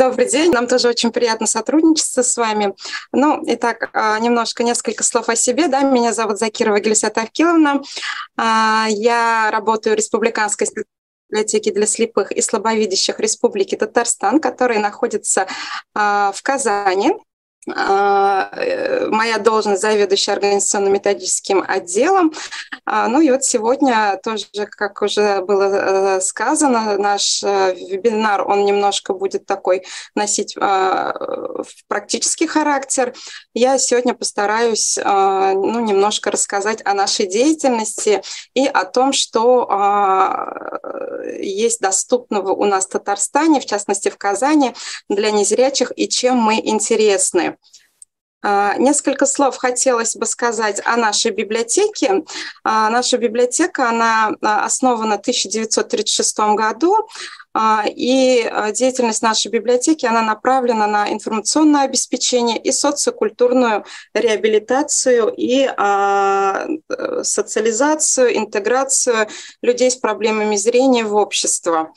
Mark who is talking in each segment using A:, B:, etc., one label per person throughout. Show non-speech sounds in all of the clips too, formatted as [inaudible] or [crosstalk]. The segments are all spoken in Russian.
A: Добрый день, нам тоже очень приятно сотрудничаться с вами. Ну, итак, а, немножко, несколько слов о себе. Да, меня зовут Закирова Гелисата Авкиловна. А, я работаю в Республиканской библиотеке для слепых и слабовидящих Республики Татарстан, которая находится в Казани. А, э, моя должность заведующая организационно-методическим отделом. А, ну и вот сегодня тоже, как уже было э, сказано, наш э, вебинар, он немножко будет такой носить а, практический характер. Я сегодня постараюсь ну, немножко рассказать о нашей деятельности и о том, что есть доступного у нас в Татарстане, в частности в Казани, для незрячих и чем мы интересны. А, несколько слов хотелось бы сказать о нашей библиотеке. А, наша библиотека, она а, основана в 1936 году, и деятельность нашей библиотеки, она направлена на информационное обеспечение и социокультурную реабилитацию и социализацию, интеграцию людей с проблемами зрения в общество.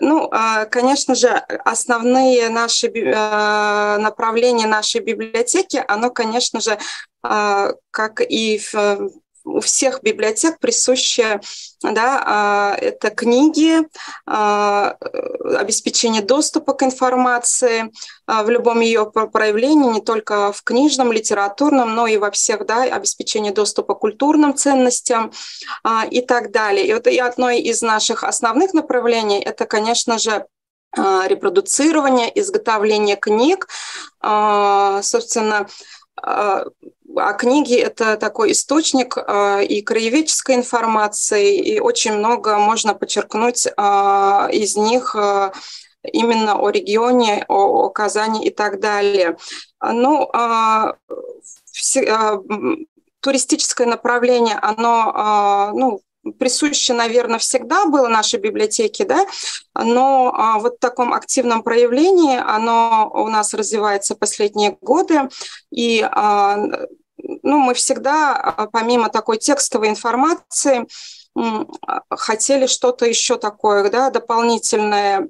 A: Ну, а, конечно же, основные наши э, направления нашей библиотеки, оно, конечно же, а, как и в у всех библиотек присущие да, а, это книги, а, обеспечение доступа к информации а, в любом ее проявлении, не только в книжном, литературном, но и во всех, да, обеспечение доступа к культурным ценностям и так далее. И вот и одно из наших основных направлений – это, конечно же, репродуцирование, изготовление книг, собственно, а книги – это такой источник а, и краеведческой информации, и очень много можно подчеркнуть а, из них а, именно о регионе, о, Казани и так далее. Ну, туристическое направление, оно ну, присуще, наверное, всегда было нашей библиотеке, да, но а, вот в таком активном проявлении оно у нас развивается последние годы, и а, ну, мы всегда, а, помимо такой текстовой информации, хотели что-то еще такое, да, дополнительное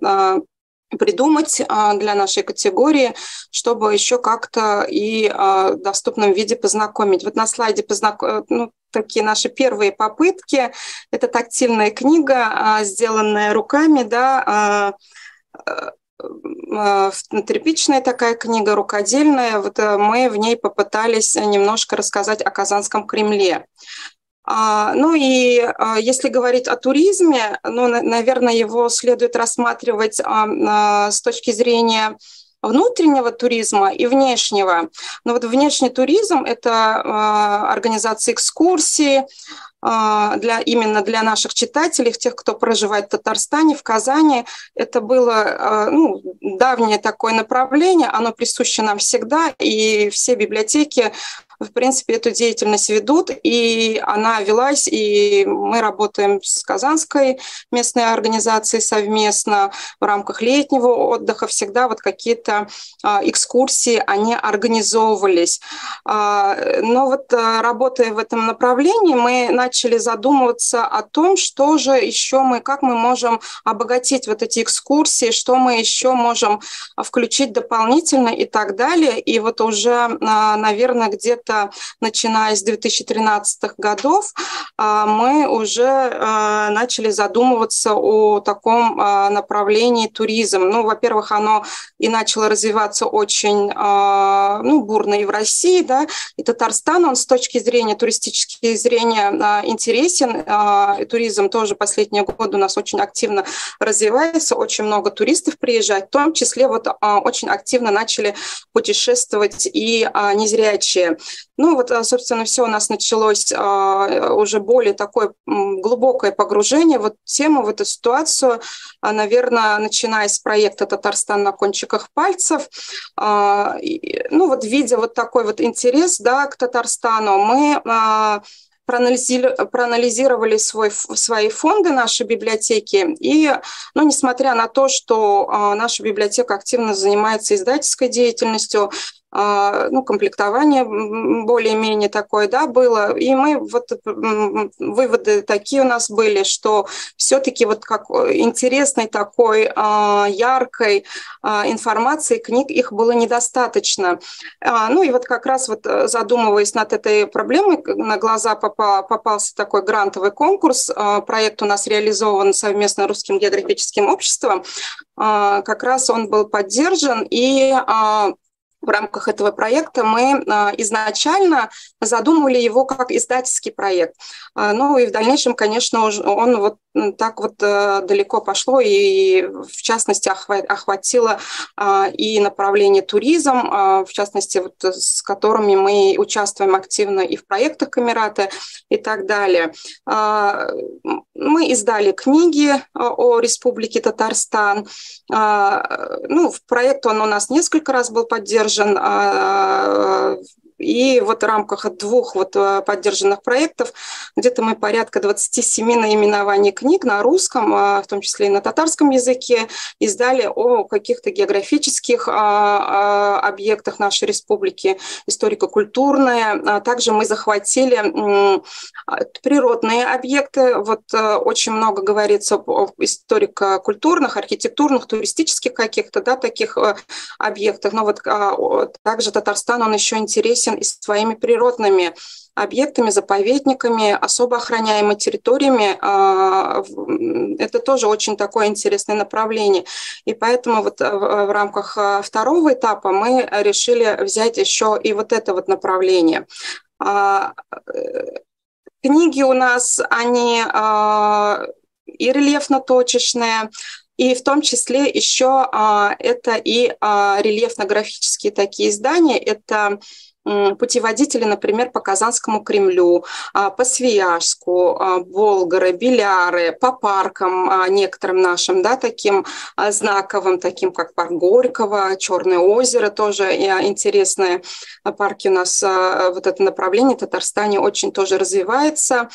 A: придумать для нашей категории, чтобы еще как-то и в доступном виде познакомить. Вот на слайде познаком... ну, такие наши первые попытки. Это тактильная книга, сделанная руками, да, тряпичная такая книга, рукодельная. Вот э, мы в ней попытались немножко рассказать о Казанском Кремле. А, ну и а, если говорить о туризме, ну, наверное, его следует рассматривать а, с точки зрения внутреннего туризма и внешнего. Но вот внешний туризм – это организация экскурсий, для, именно для наших читателей, тех, кто проживает в Татарстане, в Казани. Это было ну, давнее такое направление, оно присуще нам всегда, и все библиотеки в принципе, эту деятельность ведут, и она велась, и мы работаем с Казанской местной организацией совместно в рамках летнего отдыха. Всегда вот какие-то а, экскурсии, они организовывались. А, но вот а, работая в этом направлении, мы начали задумываться о том, что же еще мы, как мы можем обогатить вот эти экскурсии, что мы еще можем включить дополнительно и так далее. И вот уже, наверное, где-то где начиная с 2013 годов, а, мы уже а, начали задумываться о таком а, направлении туризм. Ну, во-первых, оно и начало развиваться очень ну, бурно и в России, да, и Татарстан, он с точки зрения туристической зрения интересен, и туризм тоже последние годы у нас очень активно развивается, очень много туристов приезжает, в том числе вот очень активно начали путешествовать и незрячие. Ну вот, а, собственно, все у нас началось а, уже более такое глубокое погружение в тему, в эту ситуацию, а, наверное, начиная с проекта «Татарстан на кончиках пальцев». Ну вот, видя вот такой вот интерес да, к Татарстану, мы проанализировали свой, свои фонды нашей библиотеки. И, ну, несмотря на то, что наша библиотека активно занимается издательской деятельностью, а, ну, комплектование более-менее такое, да, было. И мы вот выводы такие у нас были, что все-таки вот как интересной такой а, яркой а, информации книг их было недостаточно. Ну и вот как раз вот э, задумываясь над этой проблемой, на глаза попался такой грантовый конкурс. Проект у нас реализован совместно Русским географическим обществом. Как раз он был поддержан, и в рамках этого проекта мы а, изначально задумывали его как издательский проект. А, ну и в дальнейшем, конечно, он вот так вот э, далеко пошло и, в частности, охватило а, и направление туризм, в частности, вот с которыми мы участвуем активно и в проектах Камерата и так далее. Мы издали книги о Республике Татарстан. Ну, в проект он у нас несколько раз был поддержан, поддержан а, и вот в рамках двух вот э, поддержанных проектов где-то мы порядка 27 наименований книг на русском, а, в том числе и на татарском языке, издали о каких-то географических а, объектах нашей республики, историко-культурные. Также мы захватили природные объекты. Вот э, очень много говорится о историко-культурных, архитектурных, туристических каких-то, да, таких э, объектах. Но вот также Татарстан, он еще интересен интересен и своими природными объектами, заповедниками, особо охраняемыми территориями. А, это тоже очень такое интересное направление. И поэтому вот э, в рамках э, второго этапа мы решили взять еще и вот это вот направление. А, э, книги у нас, они а, и рельефно-точечные, и в том числе еще это и рельефно-графические такие издания. Это путеводители, например, по Казанскому Кремлю, а, по Свияжску, а, Болгары, Беляры, по паркам а, некоторым нашим, да, таким знаковым, таким как парк Горького, Черное озеро, тоже интересные парки у нас, вот это направление в Татарстане очень тоже развивается,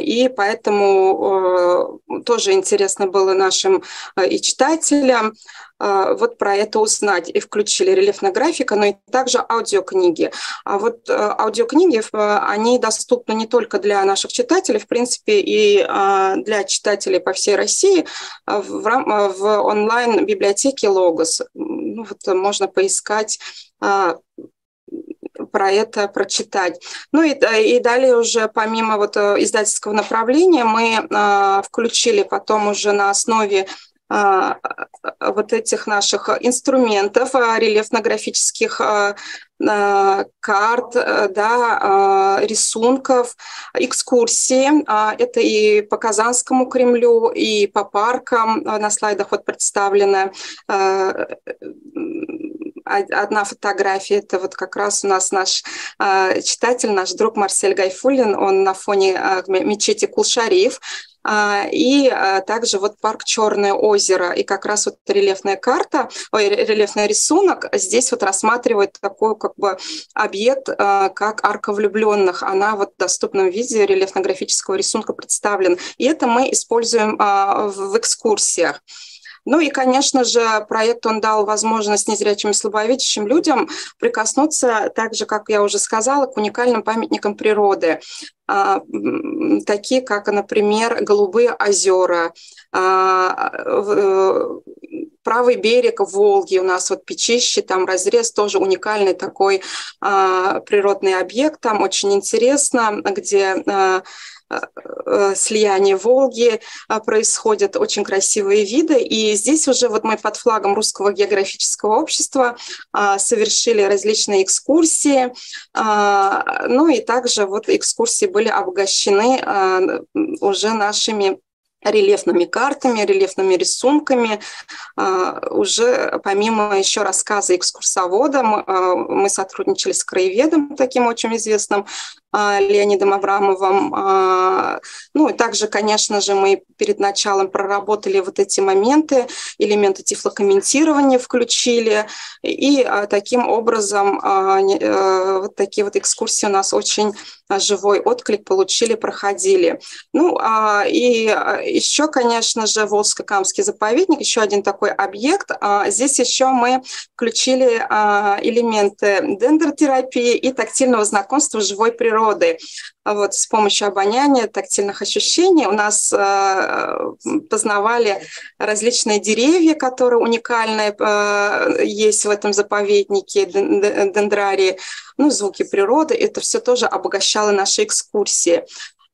A: и поэтому тоже интересно было нашим и читателям. А, вот про это узнать. И включили рельефная графика, но и также аудиокниги. А вот э, аудиокниги, они доступны не только для наших читателей, в принципе, и а, для читателей по всей России в, онлайн-библиотеке «Логос». Ну, вот можно поискать а, про это прочитать. Ну и, и далее уже помимо вот э, издательского направления мы э, включили потом уже на основе а, вот этих наших инструментов а, рельефно-графических а, карт, да, рисунков, экскурсии. Это и по Казанскому Кремлю, и по паркам. На слайдах вот представлена одна фотография, это вот как раз у нас наш читатель, наш друг Марсель Гайфулин, он на фоне мечети Кулшариф, а, и а, также вот парк Черное озеро. И как раз вот рельефная карта, ой, рельефный рисунок здесь вот рассматривает такой как бы объект, а, как арка влюбленных. Она вот в доступном виде рельефно-графического рисунка представлена. И это мы используем в экскурсиях. Ну и, конечно же, проект он дал возможность незрячим и слабовидящим людям прикоснуться, так же, как я уже сказала, к уникальным памятникам природы. А, такие как, например, Голубые озера, а, э, правый берег Волги, у нас вот Печище, там разрез, тоже уникальный такой а, природный объект, там очень интересно, где слияние Волги а, происходят, очень красивые виды. И здесь уже вот мы под флагом Русского географического общества а, совершили различные экскурсии. А, ну и также вот экскурсии были обогащены уже нашими рельефными картами, рельефными рисунками. Уже помимо еще рассказа экскурсовода, мы сотрудничали с краеведом, таким очень известным, Леонидом Аврамовым. Ну и также, конечно же, мы перед началом проработали вот эти моменты, элементы тифлокомментирования включили, и таким образом вот такие вот экскурсии у нас очень живой отклик получили, проходили. Ну, и еще, конечно же, Волжско-Камский заповедник, еще один такой объект. Здесь еще мы включили элементы дендротерапии и тактильного знакомства с живой природой. Вот с помощью обоняния, тактильных ощущений у нас э, познавали различные деревья, которые уникальные э, есть в этом заповеднике дендрарии, ну, звуки природы. Это все тоже обогащало наши экскурсии.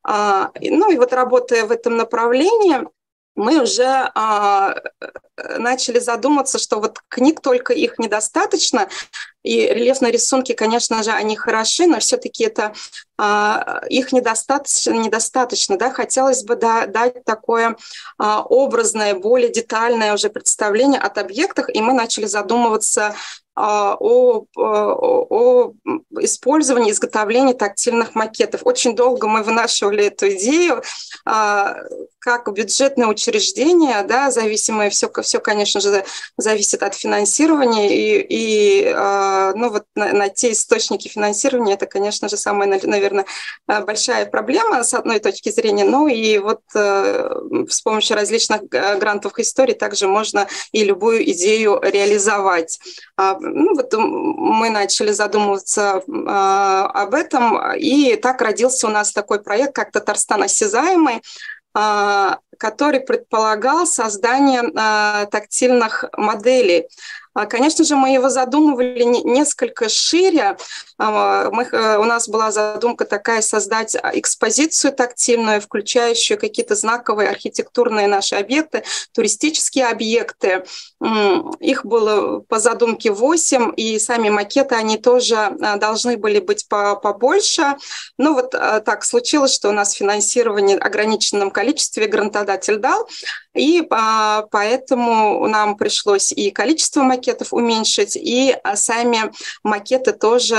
A: А, ну и вот работая в этом направлении, мы уже а, начали задуматься, что вот книг только их недостаточно, и рельефные рисунки, конечно же, они хороши, но все-таки это а, их недостаточно, недостаточно, да, хотелось бы да, дать такое а, образное, более детальное уже представление от объектах, и мы начали задумываться о, о, о использовании, изготовлении тактильных макетов. Очень долго мы вынашивали эту идею, а, как бюджетное учреждение, да, зависимое, все, все, конечно же, зависит от финансирования, и, и а, ну, вот на, на те источники финансирования, это, конечно же, самая, наверное, большая проблема с одной точки зрения, ну и вот э, с помощью различных грантовых историй также можно и любую идею реализовать ну, вот мы начали задумываться э, об этом, и так родился у нас такой проект, как «Татарстан осязаемый», э, который предполагал создание э, тактильных моделей а, конечно же, мы его задумывали несколько шире. А, мы, э, у нас была задумка такая создать экспозицию тактильную, включающую какие-то знаковые архитектурные наши объекты, туристические объекты. Их было по задумке 8, и сами макеты, они тоже а, должны были быть побольше. Но вот так случилось, что у нас финансирование в ограниченном количестве грантодатель дал, и поэтому нам пришлось и количество макетов уменьшить, и а, сами макеты тоже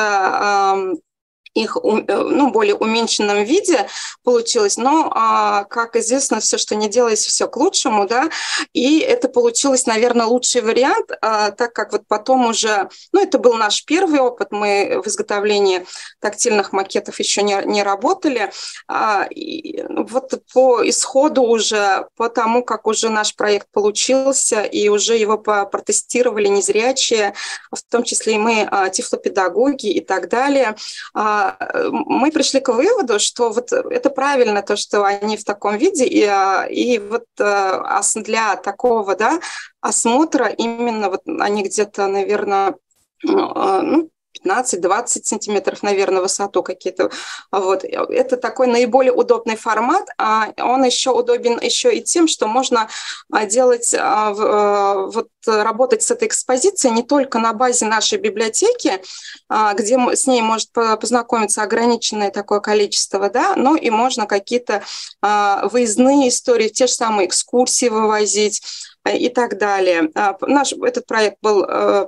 A: их э, ну, более уменьшенном виде получилось, но, а, как известно, все, что не делается, все к лучшему, да, и это получилось, наверное, лучший вариант, а, так как вот потом уже, ну, это был наш первый опыт, мы в изготовлении тактильных макетов еще не, не работали, а, и вот по исходу уже, по тому, как уже наш проект получился, и уже его протестировали незрячие, в том числе и мы, тифлопедагоги и так далее, мы пришли к выводу, что вот это правильно, то, что они в таком виде, и, и вот э, для такого да, осмотра именно вот они где-то, наверное, ну, 15-20 сантиметров, наверное, высоту какие-то. Вот. Это такой наиболее удобный формат. А он еще удобен еще и тем, что можно а, делать, а, вот работать с этой экспозицией не только на базе нашей библиотеки, где с ней может познакомиться ограниченное такое количество, да, но и можно какие-то выездные истории, те же самые экскурсии вывозить, и так далее. А, наш этот проект был э,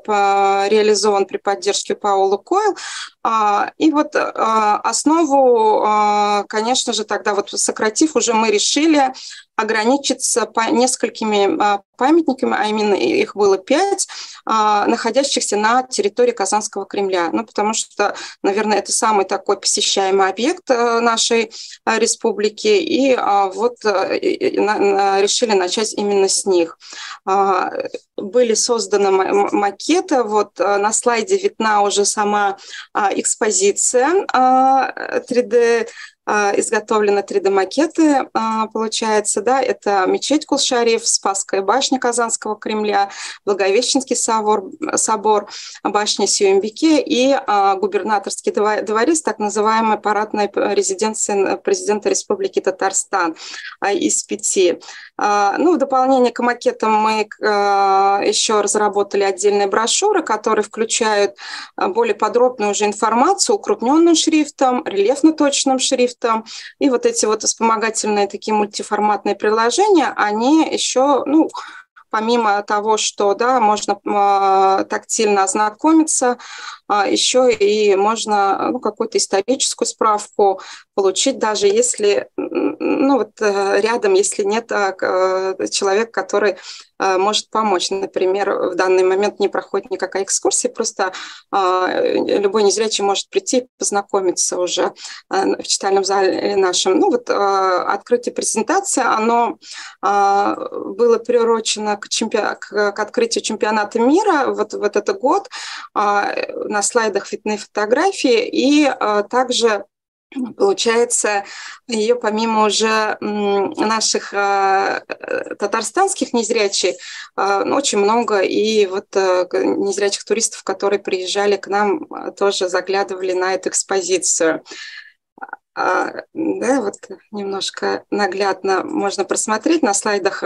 A: реализован при поддержке Паула Койл. А, и вот а, основу, конечно же, тогда вот сократив, уже мы решили ограничиться по несколькими памятниками, а именно их было пять, находящихся на территории Казанского Кремля. Ну, потому что, наверное, это самый такой посещаемый объект э, нашей республики. И вот э, решили начать именно с них. А, были созданы макеты. Вот а, на слайде видна уже сама а, экспозиция 3D а, изготовлены 3D-макеты, а, получается, да, это мечеть Кулшариф, Спасская башня Казанского Кремля, Благовещенский собор, собор башня Сюембике и а, губернаторский дворец, так называемая парадная резиденция президента Республики Татарстан из пяти. Ну, в дополнение к макетам мы еще разработали отдельные брошюры, которые включают более подробную уже информацию, укрупненным шрифтом, рельефно-точным шрифтом. И вот эти вот вспомогательные такие мультиформатные приложения, они еще, ну, помимо того, что да, можно тактильно ознакомиться, еще и можно ну, какую-то историческую справку получить, даже если ну, вот, э, рядом, если нет а, э, человека, который э, может помочь. Например, в данный момент не проходит никакая экскурсия, просто а, любой незрячий может прийти и познакомиться уже в читальном зале нашем. Ну вот открытие презентации, оно было приурочено к, чемпи... к открытию чемпионата мира вот, вот этот год. На слайдах видны фотографии и также Получается, ее помимо уже наших э, татарстанских незрячих, э, ну, очень много, и вот э, незрячих туристов, которые приезжали к нам, тоже заглядывали на эту экспозицию. А, да, вот немножко наглядно можно просмотреть на слайдах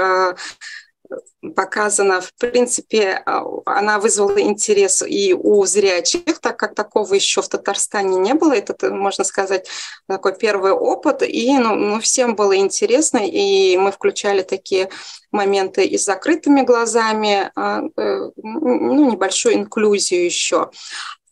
A: показана, в принципе, а, она вызвала интерес и у зрячих, так как такого еще в Татарстане не было. Это, можно сказать, такой первый опыт. И ну, ну, всем было интересно, и мы включали такие моменты и с закрытыми глазами, а, э, ну, небольшую инклюзию еще.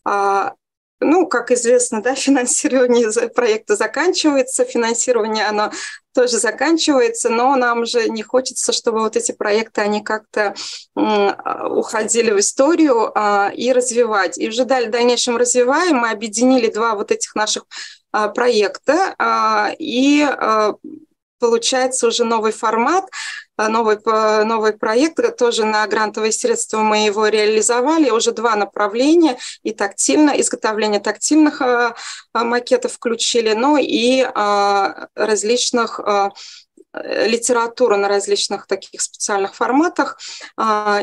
A: А, ну, как известно, да, [laughs] финансирование проекта заканчивается, финансирование, оно тоже заканчивается, но нам же не хочется, чтобы вот эти проекты, они как-то уходили в историю а, и развивать. И уже в дальнейшем развиваем, мы объединили два вот этих наших а, проекта, а, и получается уже новый формат, э, новый, новый проект, тоже на грантовые средства мы его реализовали, уже два направления, и тактильно, изготовление тактильных э, э, макетов включили, ну и различных литературу на различных таких специальных форматах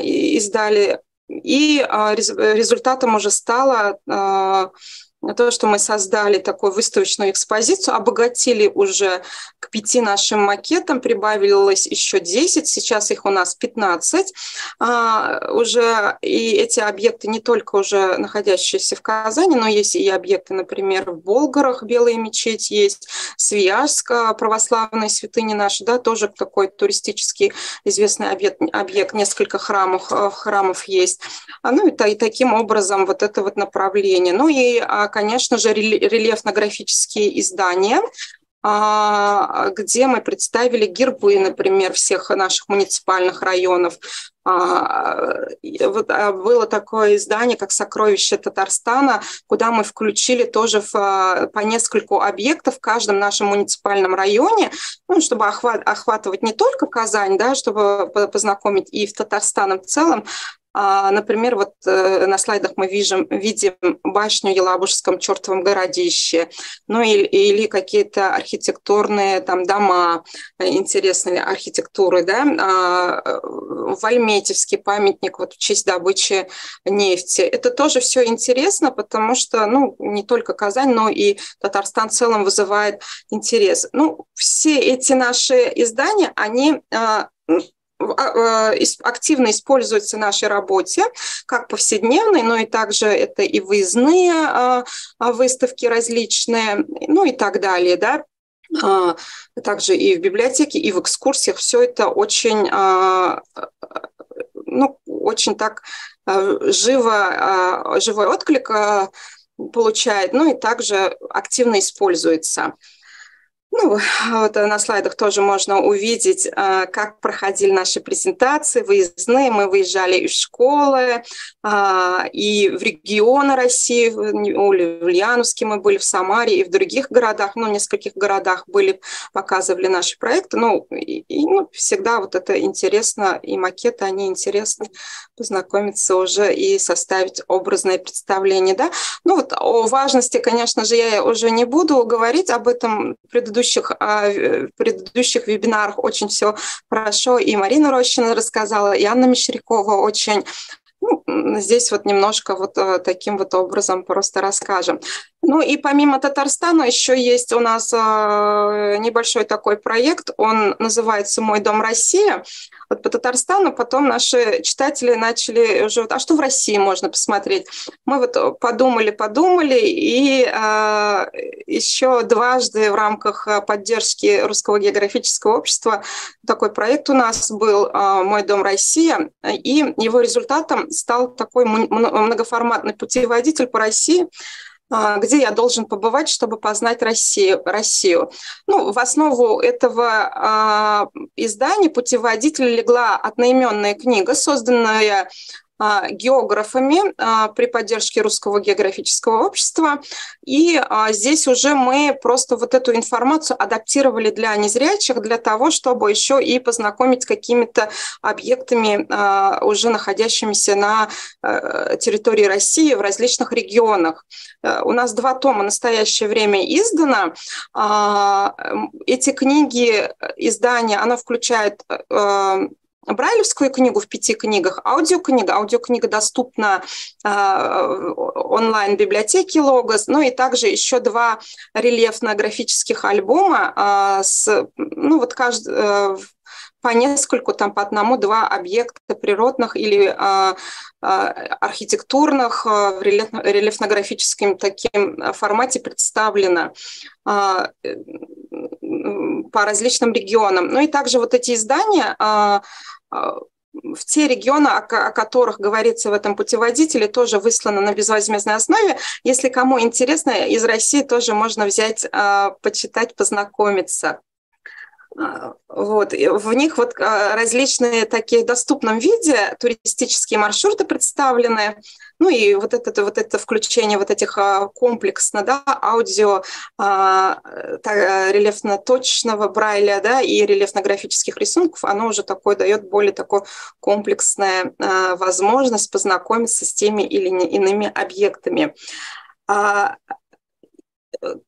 A: издали. И результатом уже стало то, что мы создали такую выставочную экспозицию, обогатили уже к пяти нашим макетам, прибавилось еще 10, сейчас их у нас 15 а, уже, и эти объекты не только уже находящиеся в Казани, но есть и объекты, например, в Болгарах, Белая мечеть есть, Свияжск, православные святыни наши, да, тоже такой туристический известный объект, объект несколько храмов, э, храмов есть. А, ну и, и таким образом вот это вот направление. Ну и а, конечно же, рельефно-графические издания, а, где мы представили гербы, например, всех наших муниципальных районов. А, вот а, было такое издание, как «Сокровище Татарстана», куда мы включили тоже в, по нескольку объектов в каждом нашем муниципальном районе, ну, чтобы охват, охватывать не только Казань, да, чтобы познакомить и в Татарстаном в целом, например, вот э, на слайдах мы видим, видим башню в Елабужском чертовом городище, ну или, или какие-то архитектурные там дома, э, интересные архитектуры, да, а, в Альметьевский памятник вот в честь добычи нефти. Это тоже все интересно, потому что, ну, не только Казань, но и Татарстан в целом вызывает интерес. Ну, все эти наши издания, они а, а, а, активно используется в нашей работе, как повседневной, но и также это и выездные а, выставки различные, ну и так далее, да, также и в библиотеке, и в экскурсиях. Все это очень, ну, очень так живо, живой отклик получает, ну и также активно используется. Ну, вот на слайдах тоже можно увидеть, а, как проходили наши презентации, выездные. Мы выезжали из школы, а, и в регионы России, в Ульяновске мы были, в Самаре и в других городах, ну, в нескольких городах были, показывали наши проекты. Ну, и, и ну, всегда вот это интересно, и макеты, они интересны, познакомиться уже и составить образное представление, да. Ну, вот о важности, конечно же, я уже не буду говорить об этом предыдущем предыдущих, а, в предыдущих вебинарах очень все хорошо и Марина Рощина рассказала, и Анна Мещерякова очень ну, здесь вот немножко вот э, таким вот образом просто расскажем. Ну и помимо Татарстана еще есть у нас небольшой такой проект, он называется «Мой дом Россия». Вот по Татарстану потом наши читатели начали уже, а что в России можно посмотреть? Мы вот подумали, подумали, и э, еще дважды в рамках поддержки Русского географического общества такой проект у нас был э, «Мой дом Россия», и его результатом стал такой многоформатный путеводитель по России, а, где я должен побывать, чтобы познать Россию. Россию. Ну, в основу этого а, издания путеводителя легла одноименная книга, созданная а, географами а, при поддержке Русского географического общества. И а, здесь уже мы просто вот эту информацию адаптировали для незрячих, для того, чтобы еще и познакомить с какими-то объектами, уже находящимися на территории России в различных регионах. У нас два тома в настоящее время издано. Эти книги, издания, оно включает Брайлевскую книгу в пяти книгах, аудиокнига. Аудиокнига доступна э, онлайн-библиотеке Логос, ну и также еще два рельефно-графических альбома э, с, ну вот каждый, э, по нескольку, там по одному-два объекта природных или э, э, архитектурных э, в рельефно-графическом таким формате представлено по различным регионам. Ну и также вот эти издания в те регионы, о, которых говорится в этом путеводителе, тоже выслано на безвозмездной основе. Если кому интересно, из России тоже можно взять, почитать, познакомиться. А, вот. В них вот а, различные такие в доступном виде туристические маршруты представлены, ну и вот это, вот это включение вот этих а, комплексно, да, аудио, рельефно-точного брайля, да, и рельефно-графических рисунков, оно уже такое дает более такое комплексная возможность познакомиться с теми или иными объектами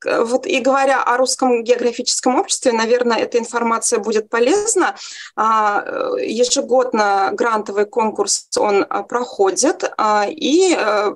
A: вот и говоря о русском географическом обществе, наверное, эта информация будет полезна. А, ежегодно грантовый конкурс он а, проходит, а, и э,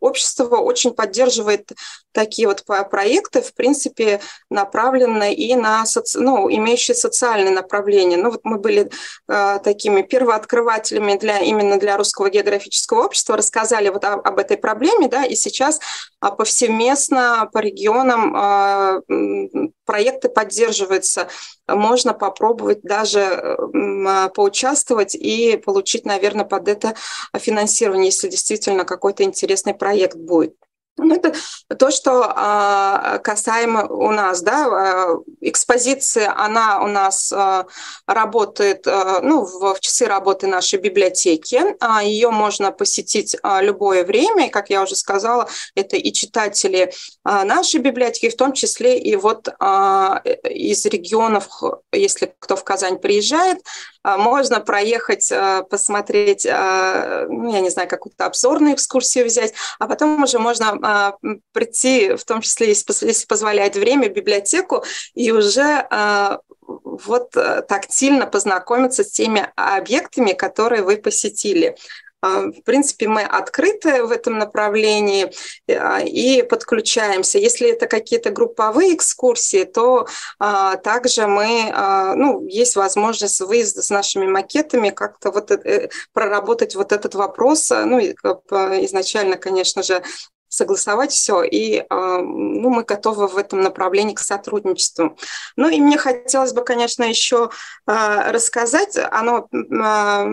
A: общество очень поддерживает такие вот проекты, в принципе, направленные и на соци... ну, имеющие социальное направление. Ну, вот мы были э, такими первооткрывателями для, именно для Русского географического общества, рассказали вот об, об этой проблеме, да, и сейчас э, повсеместно по регионам э, проекты поддерживаются. Можно попробовать даже э, поучаствовать и получить, наверное, под это финансирование, если действительно какой-то интересный проект будет. Ну, это то, что а, касаемо у нас, да, а, экспозиция, она у нас а, работает, ну, в, в часы работы нашей библиотеки, ее можно посетить любое время, и, как я уже сказала, это и читатели нашей библиотеки, в том числе и вот из регионов, если кто в Казань приезжает, можно проехать, посмотреть, ну, я не знаю, какую-то обзорную экскурсию взять, а потом уже можно а, прийти, в том числе, если позволяет время, в библиотеку и уже а, вот э, тактильно познакомиться с теми объектами, которые вы посетили. А, в принципе, мы открыты в этом направлении и подключаемся. Если это какие-то групповые экскурсии, то также мы, ну, есть возможность выезда с нашими макетами, как-то вот э, проработать вот этот вопрос. Ну, изначально, конечно же, согласовать все, и а, ну, мы готовы в этом направлении к сотрудничеству. Ну и мне хотелось бы, конечно, еще а, рассказать, оно а,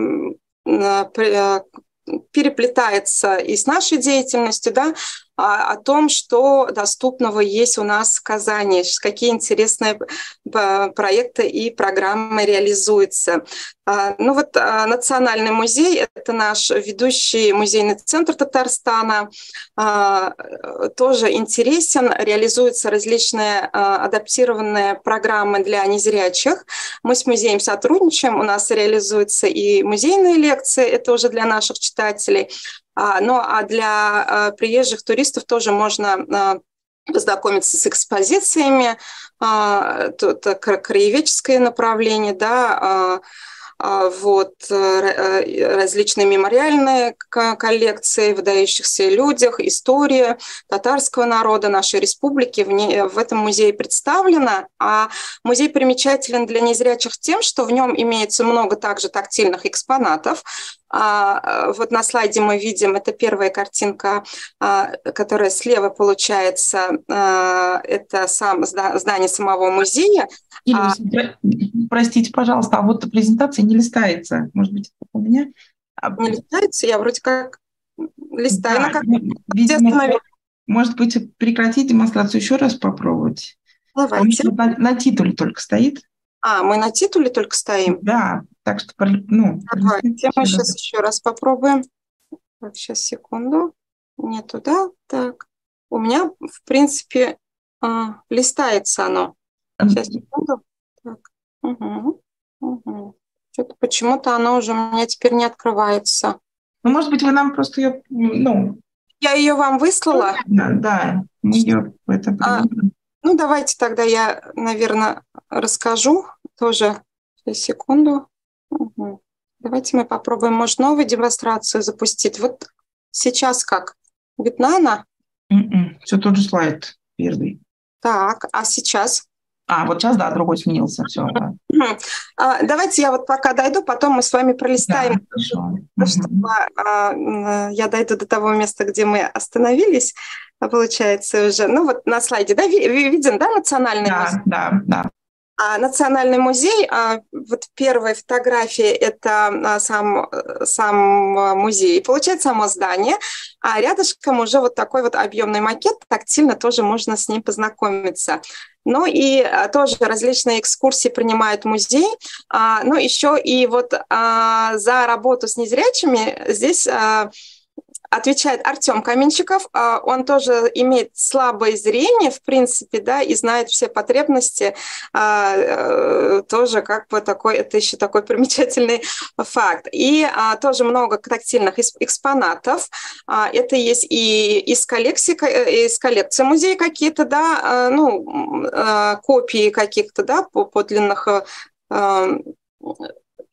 A: переплетается и с нашей деятельностью, да, о том, что доступного есть у нас в Казани, какие интересные проекты и программы реализуются. А, ну вот а, Национальный музей – это наш ведущий музейный центр Татарстана, а, тоже интересен, реализуются различные адаптированные программы для незрячих. Мы с музеем сотрудничаем, у нас реализуются и музейные лекции, это уже для наших читателей, ну а для приезжих туристов тоже можно познакомиться с экспозициями, это краеведческое направление, да, вот, различные мемориальные коллекции, выдающихся людях, история татарского народа нашей республики в, не, в этом музее представлена. А музей примечателен для незрячих тем, что в нем имеется много также тактильных экспонатов, а, вот на слайде мы видим, это первая картинка, а, которая слева получается, а, это сам здание самого музея.
B: Или, а, простите, пожалуйста, а вот презентация не листается, может быть, у меня?
A: Не листается? Я вроде как листаю. Да,
B: как... видимо, может быть, прекратить демонстрацию, еще раз попробовать?
A: Давайте.
B: На, на титуле только стоит.
A: А, мы на титуле только стоим?
B: Да, так что, ну...
A: Давайте мы сейчас еще раз попробуем. Так, сейчас, секунду. Нету, да? Так. У меня, в принципе, а, листается оно. Сейчас, секунду. Так. Угу. Угу. Что-то почему-то оно уже у меня теперь не открывается.
B: Ну, может быть, вы нам просто ее, ну...
A: Я ее вам выслала?
B: Да, да. Ее это
A: а, ну, давайте тогда я, наверное, расскажу тоже. Секунду. Угу. Давайте мы попробуем, может, новую демонстрацию запустить. Вот сейчас как? Видна она?
B: М-м, Все тот же слайд первый.
A: Так, а сейчас?
B: А, вот сейчас, да, другой сменился, все. Да.
A: А, давайте я вот пока дойду, потом мы с вами пролистаем. Да, чтобы а, я дойду до того места, где мы остановились, получается уже. Ну вот на слайде, да, виден, да, национальный
B: да, музей? Да, да.
A: А Национальный музей, а, вот первая фотография – это а, сам, сам музей, получается само здание, а рядышком уже вот такой вот объемный макет, тактильно тоже можно с ним познакомиться. Ну и а, тоже различные экскурсии принимает музей. Ну еще и вот за работу с незрячими здесь отвечает Артем Каменщиков. А, он тоже имеет слабое зрение, в принципе, да, и знает все потребности. А, э, тоже как бы такой, это еще такой примечательный факт. И а, тоже много тактильных экспонатов. Это есть и из коллекции, э, из коллекции музея какие-то, да, ну, копии каких-то, да, подлинных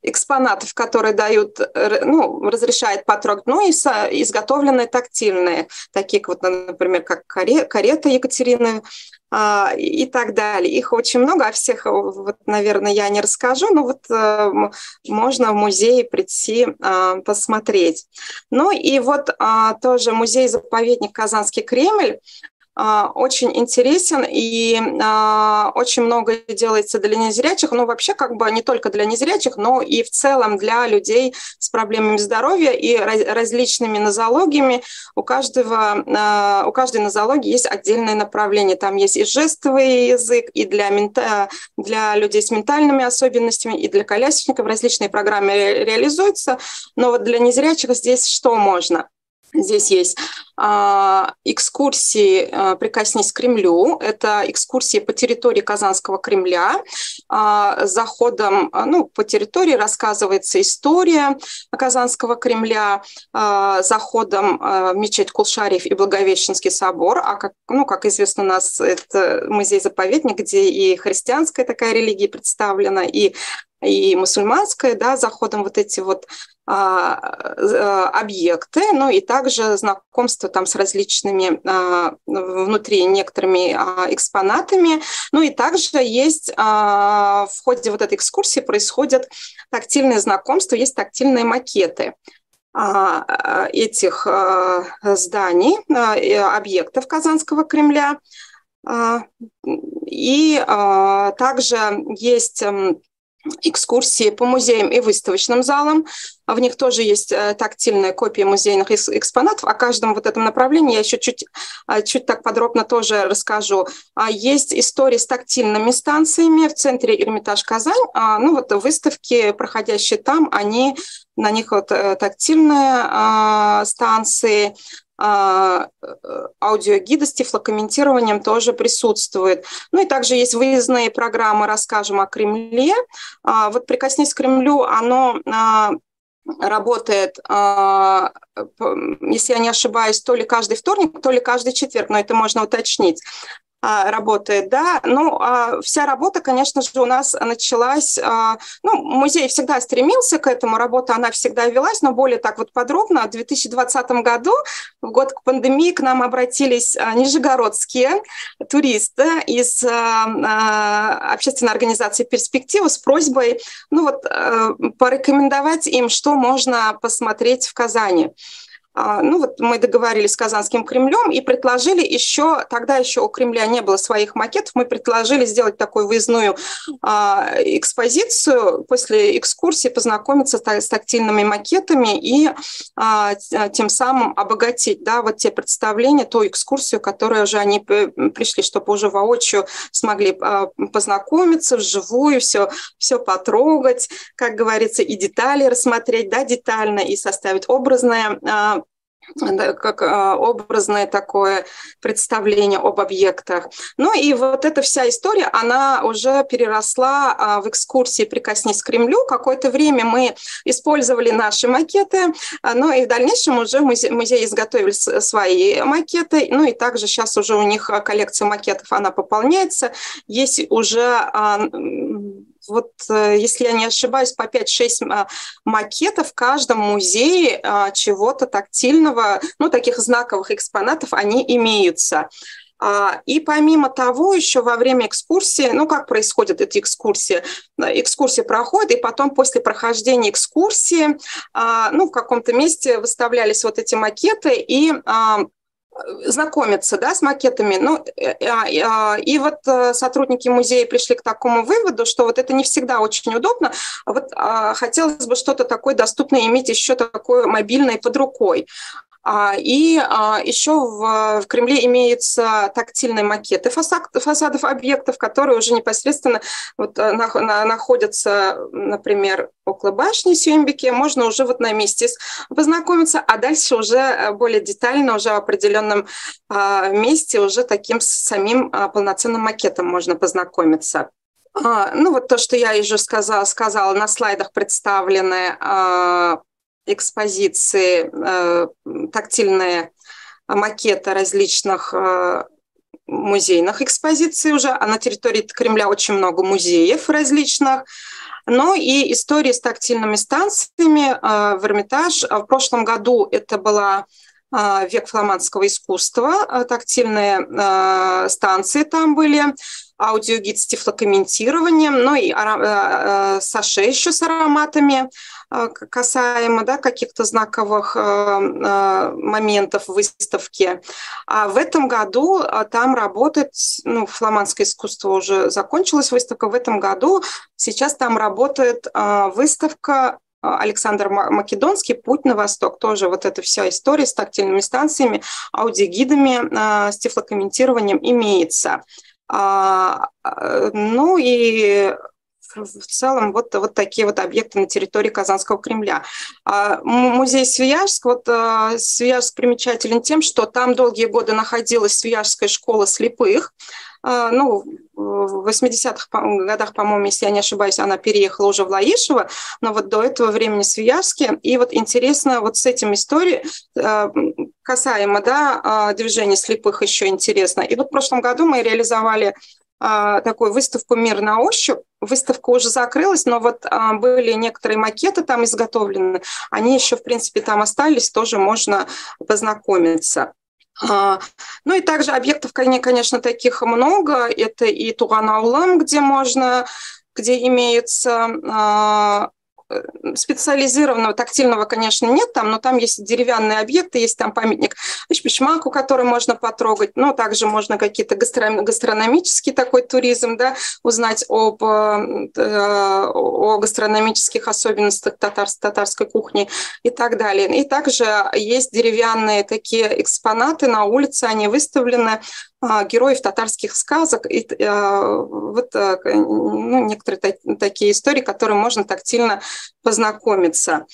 A: экспонатов, которые дают, ну, разрешает потрогать, ну и со, изготовленные тактильные, такие вот, например, как карета Екатерины а, и так далее. Их очень много, а всех, вот, наверное, я не расскажу, но вот а, можно в музей прийти а, посмотреть. Ну и вот а, тоже музей-заповедник Казанский Кремль, очень интересен и а, очень много делается для незрячих, ну вообще как бы не только для незрячих, но и в целом для людей с проблемами здоровья и различными нозологиями. У каждого, а, у каждой нозологии есть отдельное направление. Там есть и жестовый язык, и для, мента, для людей с ментальными особенностями, и для колясочников различные программы реализуются. Но вот для незрячих здесь что можно? Здесь есть а, экскурсии а, «Прикоснись к Кремлю». Это экскурсии по территории Казанского Кремля. А, заходом а, ну, по территории рассказывается история Казанского Кремля, а, заходом а, в мечеть Кулшариф и Благовещенский собор. А как, ну, как известно, у нас это музей-заповедник, где и христианская такая религия представлена, и и мусульманская, да, заходом вот эти вот объекты, ну и также знакомство там с различными а, внутри некоторыми а, экспонатами. Ну и также есть а, в ходе вот этой экскурсии происходят тактильные знакомства, есть тактильные макеты а, этих а, зданий, а, объектов Казанского Кремля. А, и а, также есть экскурсии по музеям и выставочным залам. В них тоже есть э, тактильная копия музейных экспонатов. О каждом вот этом направлении я еще чуть, э, чуть так подробно тоже расскажу. А есть истории с тактильными станциями в центре Эрмитаж Казань. А, ну вот выставки, проходящие там, они на них вот э, тактильные а, станции, а, аудиогиды с тифлокомментированием тоже присутствует. Ну и также есть выездные программы «Расскажем о Кремле». А, вот «Прикоснись к Кремлю», оно работает, если я не ошибаюсь, то ли каждый вторник, то ли каждый четверг, но это можно уточнить. А, работает, да. Ну, а вся работа, конечно же, у нас началась, а, ну, музей всегда стремился к этому, работа, она всегда велась, но более так вот подробно. В 2020 году, в год к пандемии, к нам обратились нижегородские туристы из общественной организации «Перспектива» с просьбой, ну вот, порекомендовать им, что можно посмотреть в Казани. А, ну вот мы договорились с Казанским Кремлем и предложили еще, тогда еще у Кремля не было своих макетов, мы предложили сделать такую выездную а, экспозицию, после экскурсии познакомиться с тактильными макетами и а, тем самым обогатить да, вот те представления, ту экскурсию, которую уже они пришли, чтобы уже воочию смогли познакомиться вживую, все, все потрогать, как говорится, и детали рассмотреть да, детально, и составить образное как а, образное такое представление об объектах. Ну и вот эта вся история, она уже переросла а, в экскурсии «Прикоснись к Кремлю». Какое-то время мы использовали наши макеты, а, ну и в дальнейшем уже музей, музей изготовили свои макеты, ну и также сейчас уже у них коллекция макетов, она пополняется. Есть уже вот, э, если я не ошибаюсь, по 5-6 а, макетов в каждом музее а, чего-то тактильного, ну, таких знаковых экспонатов, они имеются. А, и помимо того, еще во время экскурсии, ну как происходят эти экскурсии? Экскурсия проходит, и потом после прохождения экскурсии, ну в каком-то месте выставлялись вот эти макеты, и знакомиться да, с макетами. Ну, э, э, и вот э, сотрудники музея пришли к такому выводу, что вот это не всегда очень удобно. Вот а, хотелось бы что-то такое доступное иметь еще такое мобильное под рукой. А, и а, еще в Кремле имеются тактильные макеты фасадов объектов, которые уже непосредственно вот находятся, например, около башни Сюмбики. Можно уже вот на месте познакомиться, а дальше уже э, более детально, уже в определенном а, месте, уже таким самим полноценным макетом можно познакомиться. Ну вот то, что я уже сказала, сказала на слайдах представлены экспозиции, э, тактильные макеты различных э, музейных экспозиций уже, а на территории Кремля очень много музеев различных, но и истории с тактильными станциями э, в Эрмитаж. В прошлом году это была век фламандского искусства, тактильные станции там были, аудиогид с тифлокомментированием, ну и саше еще с ароматами, а, касаемо да, каких-то знаковых а, а, моментов выставки. А в этом году там работает, ну, фламандское искусство уже закончилась выставка, в этом году сейчас там работает выставка Александр Македонский «Путь на восток». Тоже вот эта вся история с тактильными станциями, аудиогидами, с тифлокомментированием имеется. Ну и в целом вот, вот такие вот объекты на территории Казанского Кремля. А, музей Свияжск, вот а, Свияжск примечателен тем, что там долгие годы находилась Свияжская школа слепых, а, ну, в 80-х годах, по-моему, если я не ошибаюсь, она переехала уже в Лаишево, но вот до этого времени в Свияжске. И вот интересно вот с этим историей, касаемо да, движения слепых еще интересно. И вот в прошлом году мы реализовали а, такую выставку «Мир на ощупь». Выставка уже закрылась, но вот а, были некоторые макеты там изготовлены. Они еще, в принципе, там остались, тоже можно познакомиться. А, ну и также объектов, конечно, таких много. Это и Туганаулам, где можно где имеются специализированного тактильного, конечно, нет там, но там есть деревянные объекты, есть там памятник Шпичмаку, который можно потрогать, но также можно какие-то гастрономический такой туризм, да, узнать об, э, о гастрономических особенностях татар, татарской кухни и так далее. И также есть деревянные такие экспонаты на улице, они выставлены, героев татарских сказок. И, а, вот а, ну, некоторые такие истории, которые можно тактильно познакомиться.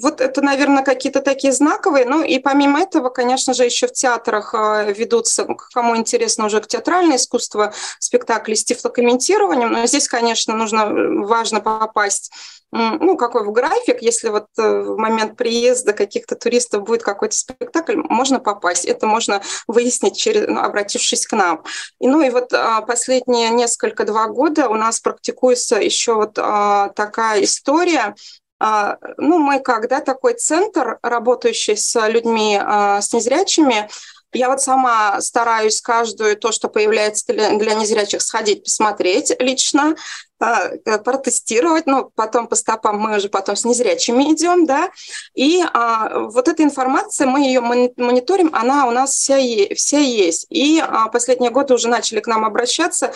A: Вот это, наверное, какие-то такие знаковые. Ну и помимо этого, конечно же, еще в театрах э, ведутся, кому интересно уже к театральное искусство, спектакли с тифлокомментированием. Но здесь, конечно, нужно, э, важно попасть ну, какой в график, если вот э, в момент приезда каких-то туристов будет какой-то спектакль, можно попасть. Это можно выяснить, через, ну, обратившись к нам. И, ну и вот а, последние несколько, два года у нас практикуется еще вот а, такая история, а, ну, мы когда такой центр, работающий с людьми, с незрячими, я вот сама стараюсь каждую то, что появляется для, для незрячих, сходить, посмотреть лично, э, протестировать, ну, потом по стопам мы уже потом с незрячими идем, да, и а, вот эта информация, мы ее мониторим, она у нас вся, вся есть. И а, последние годы уже начали к нам обращаться а,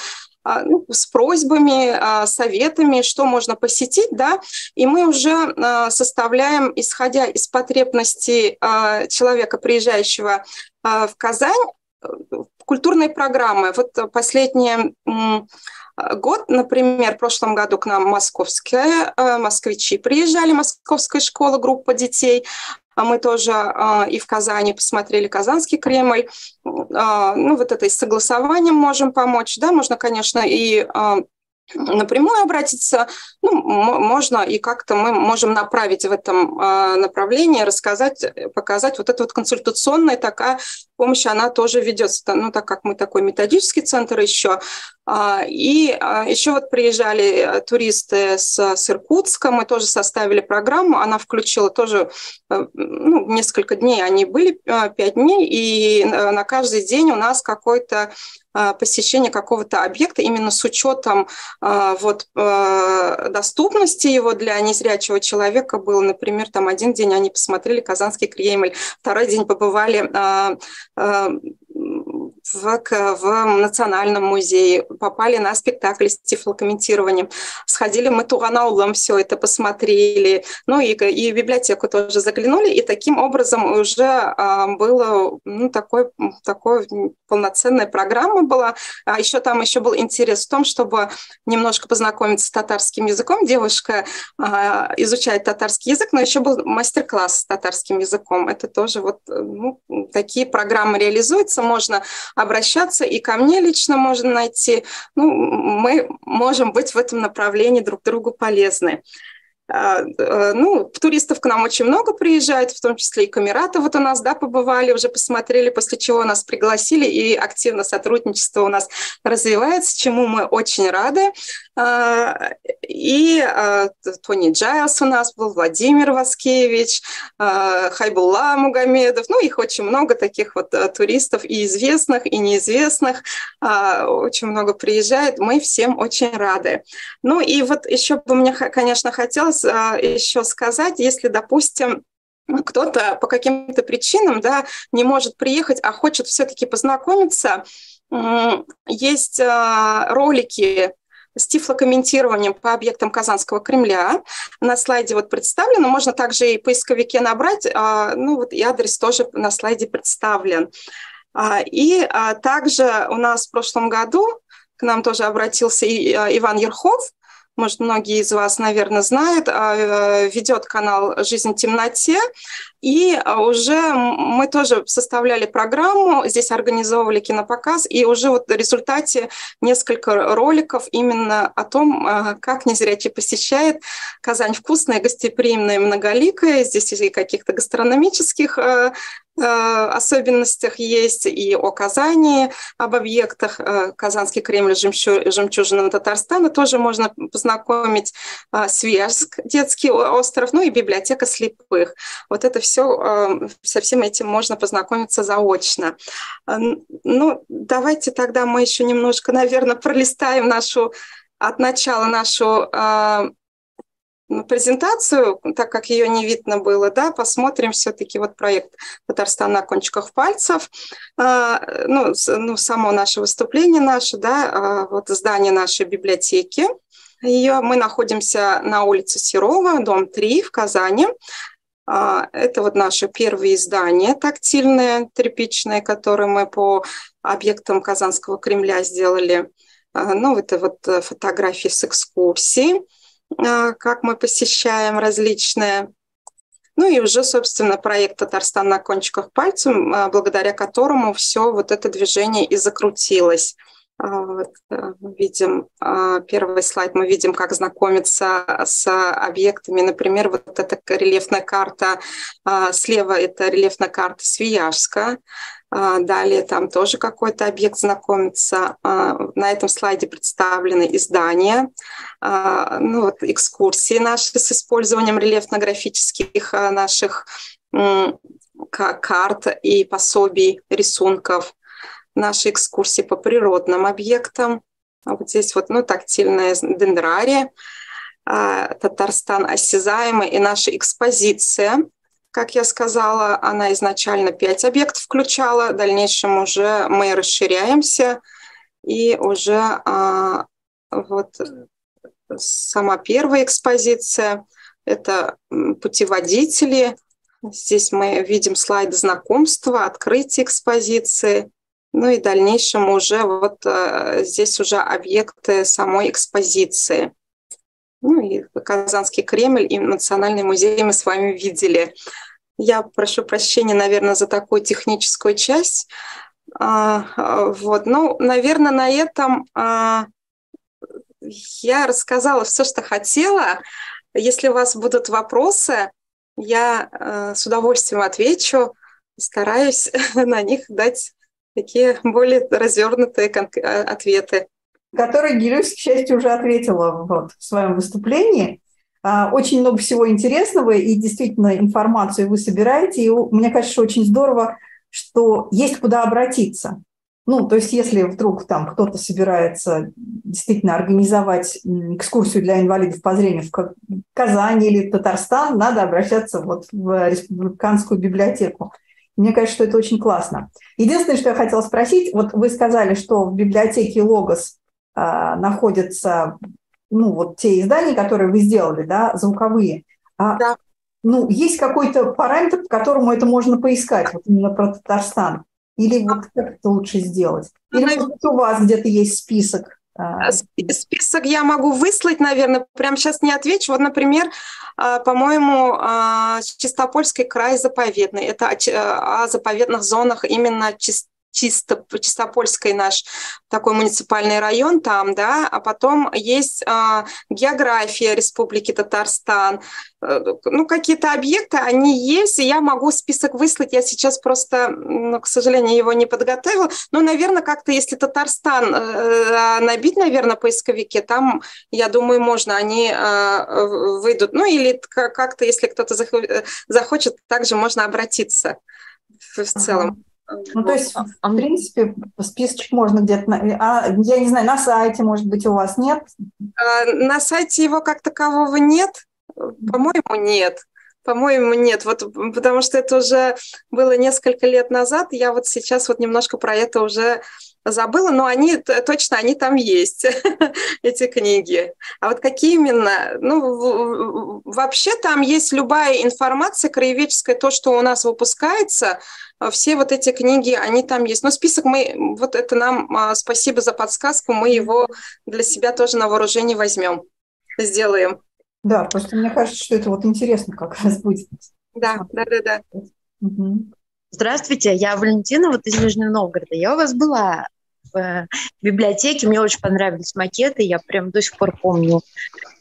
A: ну, с просьбами, а, советами, что можно посетить, да, и мы уже а, составляем, исходя из потребностей человека, приезжающего в Казань, культурные программы. Вот последний год, например, в прошлом году к нам московские москвичи приезжали, московская школа, группа детей. А мы тоже а, и в Казани посмотрели Казанский Кремль. А, ну, вот это и с согласованием можем помочь. Да, можно, конечно, и напрямую обратиться, ну, можно и как-то мы можем направить в этом направлении, рассказать, показать вот эта вот консультационная такая помощь, она тоже ведется, ну, так как мы такой методический центр еще, а, и а, еще вот приезжали туристы с, с Иркутска, мы тоже составили программу, она включила тоже э, ну, несколько дней, они были э, пять дней, и э, на каждый день у нас какой-то посещение какого-то объекта именно с учетом вот, доступности его для незрячего человека было, например, там один день они посмотрели Казанский Кремль, второй день побывали в, в Национальном музее, попали на спектакль с тифлокомментированием, сходили мы Туганаулом, все это посмотрели, ну и, и в библиотеку тоже заглянули, и таким образом уже а, было, ну, такой, такой полноценная программа была. А еще там еще был интерес в том, чтобы немножко познакомиться с татарским языком. Девушка а, изучает татарский язык, но еще был мастер-класс с татарским языком. Это тоже вот ну, такие программы реализуются, можно обращаться, и ко мне лично можно найти. Ну, мы можем быть в этом направлении друг другу полезны. А, э, ну, туристов к нам очень много приезжает, в том числе и Камерата вот у нас, да, побывали, уже посмотрели, после чего нас пригласили, и активно сотрудничество у нас развивается, чему мы очень рады. А, и а, Тони Джайлс у нас был, Владимир Васкевич, Хайбулла Мугамедов, ну, их очень много таких вот туристов, и известных, и неизвестных, очень много приезжает, мы всем очень рады. Ну, и вот еще бы мне, конечно, хотелось а, еще сказать, если, допустим, кто-то по каким-то причинам да, не может приехать, а хочет все-таки познакомиться, есть а, ролики с тифлокомментированием по объектам Казанского Кремля. На слайде вот представлено, можно также и поисковике набрать, а, ну вот и адрес тоже на слайде представлен. И также у нас в прошлом году к нам тоже обратился Иван Ерхов, может, многие из вас, наверное, знают, а, э, ведет канал «Жизнь в темноте». И а, уже мы тоже составляли программу, здесь организовывали кинопоказ, и уже вот в результате несколько роликов именно о том, а, как незрячий посещает Казань вкусная, гостеприимная, многоликая. Здесь и каких-то гастрономических Э, особенностях есть, и о Казани, об объектах. Э, Казанский Кремль, жемчужина Татарстана тоже можно познакомить. Э, Свежск, детский остров, ну и библиотека слепых. Вот это все, со всем этим можно познакомиться заочно. Ну, давайте тогда мы еще немножко, наверное, пролистаем нашу от начала нашу презентацию, так как ее не видно было, да, посмотрим все-таки вот проект Татарстан на кончиках пальцев, а, ну, ну, само наше выступление наше, да, а, вот здание нашей библиотеки. Ее, мы находимся на улице Серова, дом 3 в Казани. А, это вот наше первое издание тактильное, тряпичное, которое мы по объектам Казанского Кремля сделали. Ну, это вот э, фотографии с экскурсии. А, как мы посещаем различные Ну и уже, собственно, проект «Татарстан на кончиках пальцев», а, благодаря которому все вот это движение и закрутилось. А, вот, э, видим а, первый слайд, мы видим, как знакомиться с объектами. Например, вот эта рельефная карта, слева это рельефная карта Свияжска, далее там тоже какой-то объект знакомится. На этом слайде представлены издания, ну, вот экскурсии наши с использованием рельефно-графических наших карт и пособий, рисунков наши экскурсии по природным объектам. А вот здесь вот ну, тактильная дендрария, Татарстан осязаемый и наша экспозиция. Как я сказала, она изначально пять объектов включала, в дальнейшем уже мы расширяемся, и уже а, вот сама первая экспозиция – это путеводители. Здесь мы видим слайды знакомства, открытие экспозиции, ну и в дальнейшем уже вот э, здесь уже объекты самой экспозиции. Ну и Казанский Кремль и Национальный музей мы с вами видели. Я прошу прощения, наверное, за такую техническую часть. А, вот, ну, наверное, на этом а, я рассказала все, что хотела. Если у вас будут вопросы, я э, с удовольствием отвечу, стараюсь [laughs] на них дать такие более развернутые э, ответы.
C: Которые Гелюсь, к счастью, уже ответила вот, в своем выступлении. А, очень много всего интересного, и действительно информацию вы собираете. И мне кажется, очень здорово, что есть куда обратиться. Ну, то есть если вдруг там кто-то собирается действительно организовать экскурсию для инвалидов по зрению в Казани или Татарстан, надо обращаться вот в республиканскую библиотеку. Мне кажется, что это очень классно. Единственное, что я хотела спросить, вот вы сказали, что в библиотеке Логос а, находятся, ну, вот те издания, которые вы сделали, да, звуковые. А, да. Ну, есть какой-то параметр, по которому это можно поискать, вот именно про Татарстан? Или вот как это лучше сделать? Или, может быть, у вас где-то есть список
A: а, список я могу выслать, наверное, прямо сейчас не отвечу. Вот, например, по-моему, а, Чистопольский край заповедный. Это о заповедных зонах именно чисто чисто Чистопольский наш такой муниципальный район там, да, а потом есть э, география Республики Татарстан, э, ну, какие-то объекты, они есть, и я могу список выслать, я сейчас просто, ну, к сожалению, его не подготовила, но, наверное, как-то, если Татарстан э, набить, наверное, поисковике, там, я думаю, можно, они э, выйдут, ну, или как-то, если кто-то захочет, также можно обратиться в целом.
C: Ну, то есть, в принципе, списочек можно где-то... А, я не знаю, на сайте, может быть, у вас нет?
A: А, на сайте его как такового нет. По-моему, нет. По-моему, нет, вот потому что это уже было несколько лет назад. Я вот сейчас вот немножко про это уже забыла, но они точно, они там есть, [laughs] эти книги. А вот какие именно? Ну, вообще там есть любая информация краеведческая, то, что у нас выпускается, все вот эти книги, они там есть. Но список мы, вот это нам, а, спасибо за подсказку, мы его для себя тоже на вооружение возьмем, сделаем.
C: Да, просто мне кажется, что это вот интересно как раз будет.
A: Да, да, да, да.
D: Угу. Здравствуйте, я Валентина, вот из Нижнего Новгорода. Я у вас была в библиотеке, мне очень понравились макеты, я прям до сих пор помню.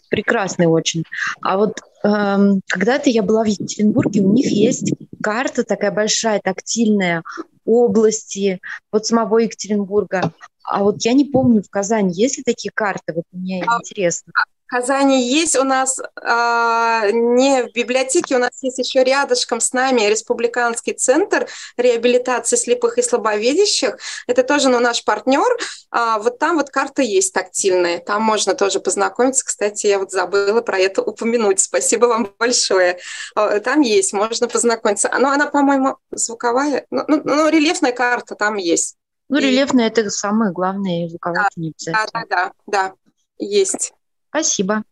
D: Прекрасный очень. А вот эм, когда-то я была в Екатеринбурге, у них есть карта такая большая, тактильная, области, вот самого Екатеринбурга. А вот я не помню, в Казани есть ли такие карты? Вот мне интересно.
A: Казани есть у нас э, не в библиотеке, у нас есть еще рядышком с нами Республиканский центр реабилитации слепых и слабовидящих. Это тоже ну, наш партнер. А, вот там вот карта есть тактильная, там можно тоже познакомиться. Кстати, я вот забыла про это упомянуть. Спасибо вам большое. А, там есть, можно познакомиться. Но она, по-моему, звуковая, ну, ну, ну рельефная карта там есть.
D: Ну, рельефная – это самое главное, звуковая
A: да, да, да, да, да, есть.
D: Спасибо.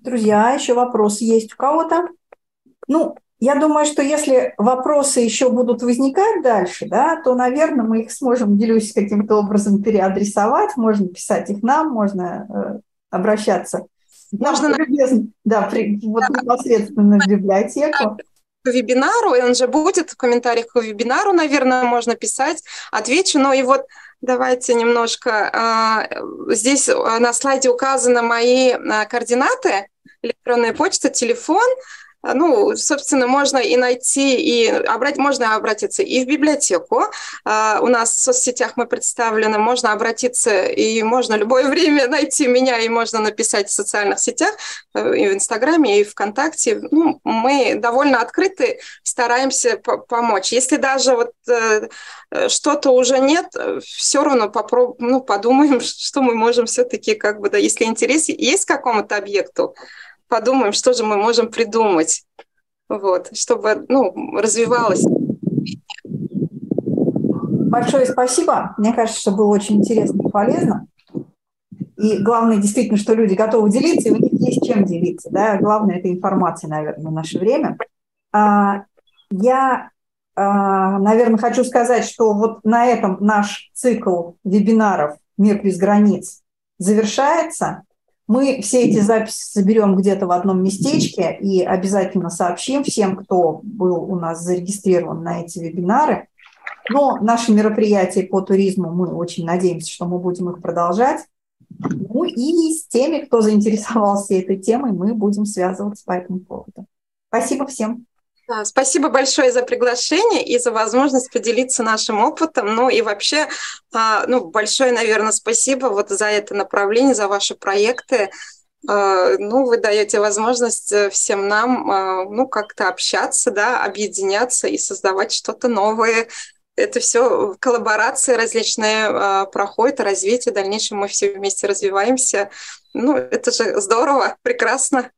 C: Друзья, еще вопрос есть у кого-то? Ну, я думаю, что если вопросы еще будут возникать дальше, да, то, наверное, мы их сможем, делюсь, каким-то образом переадресовать. Можно писать их нам, можно э, обращаться Можно... Да, при, вот да. непосредственно в библиотеку
A: к вебинару, и он же будет в комментариях к вебинару, наверное, можно писать, отвечу. Но и вот давайте немножко. А, здесь на слайде указаны мои а, координаты, электронная почта, телефон – а, ну, собственно, можно и найти, и обрать, можно обратиться и в библиотеку. А, у нас в соцсетях мы представлены, можно обратиться, и можно любое [laughs] время найти меня, и можно написать в социальных сетях, э, и в Инстаграме, и ВКонтакте. Ну, мы довольно открыты, стараемся помочь. Если даже вот э, что-то уже нет, все равно попробуем, ну, подумаем, [laughs] что мы можем все-таки, как бы, да, если интерес есть к какому-то объекту, подумаем, что же мы можем придумать, вот, чтобы ну, развивалось.
C: Большое спасибо. Мне кажется, что было очень интересно и полезно. И главное, действительно, что люди готовы делиться, и у них есть чем делиться. Да? Главное – это информация, наверное, в наше время. А, я, а, наверное, хочу сказать, что вот на этом наш цикл вебинаров «Мир без границ» завершается. Мы все эти записи соберем где-то в одном местечке и обязательно сообщим всем, кто был у нас зарегистрирован на эти вебинары. Но наши мероприятия по туризму, мы очень надеемся, что мы будем их продолжать. Ну и с теми, кто заинтересовался этой темой, мы будем связываться по этому поводу. Спасибо всем.
A: Спасибо большое за приглашение и за возможность поделиться нашим опытом. Ну и вообще, а, ну, большое, наверное, спасибо вот за это направление, за ваши проекты. А, ну, вы даете возможность э, всем нам, а, ну, как-то общаться, да, объединяться и создавать что-то новое. Это все коллаборации различные проходят, развитие, в дальнейшем мы все вместе развиваемся. Ну, это же здорово, прекрасно.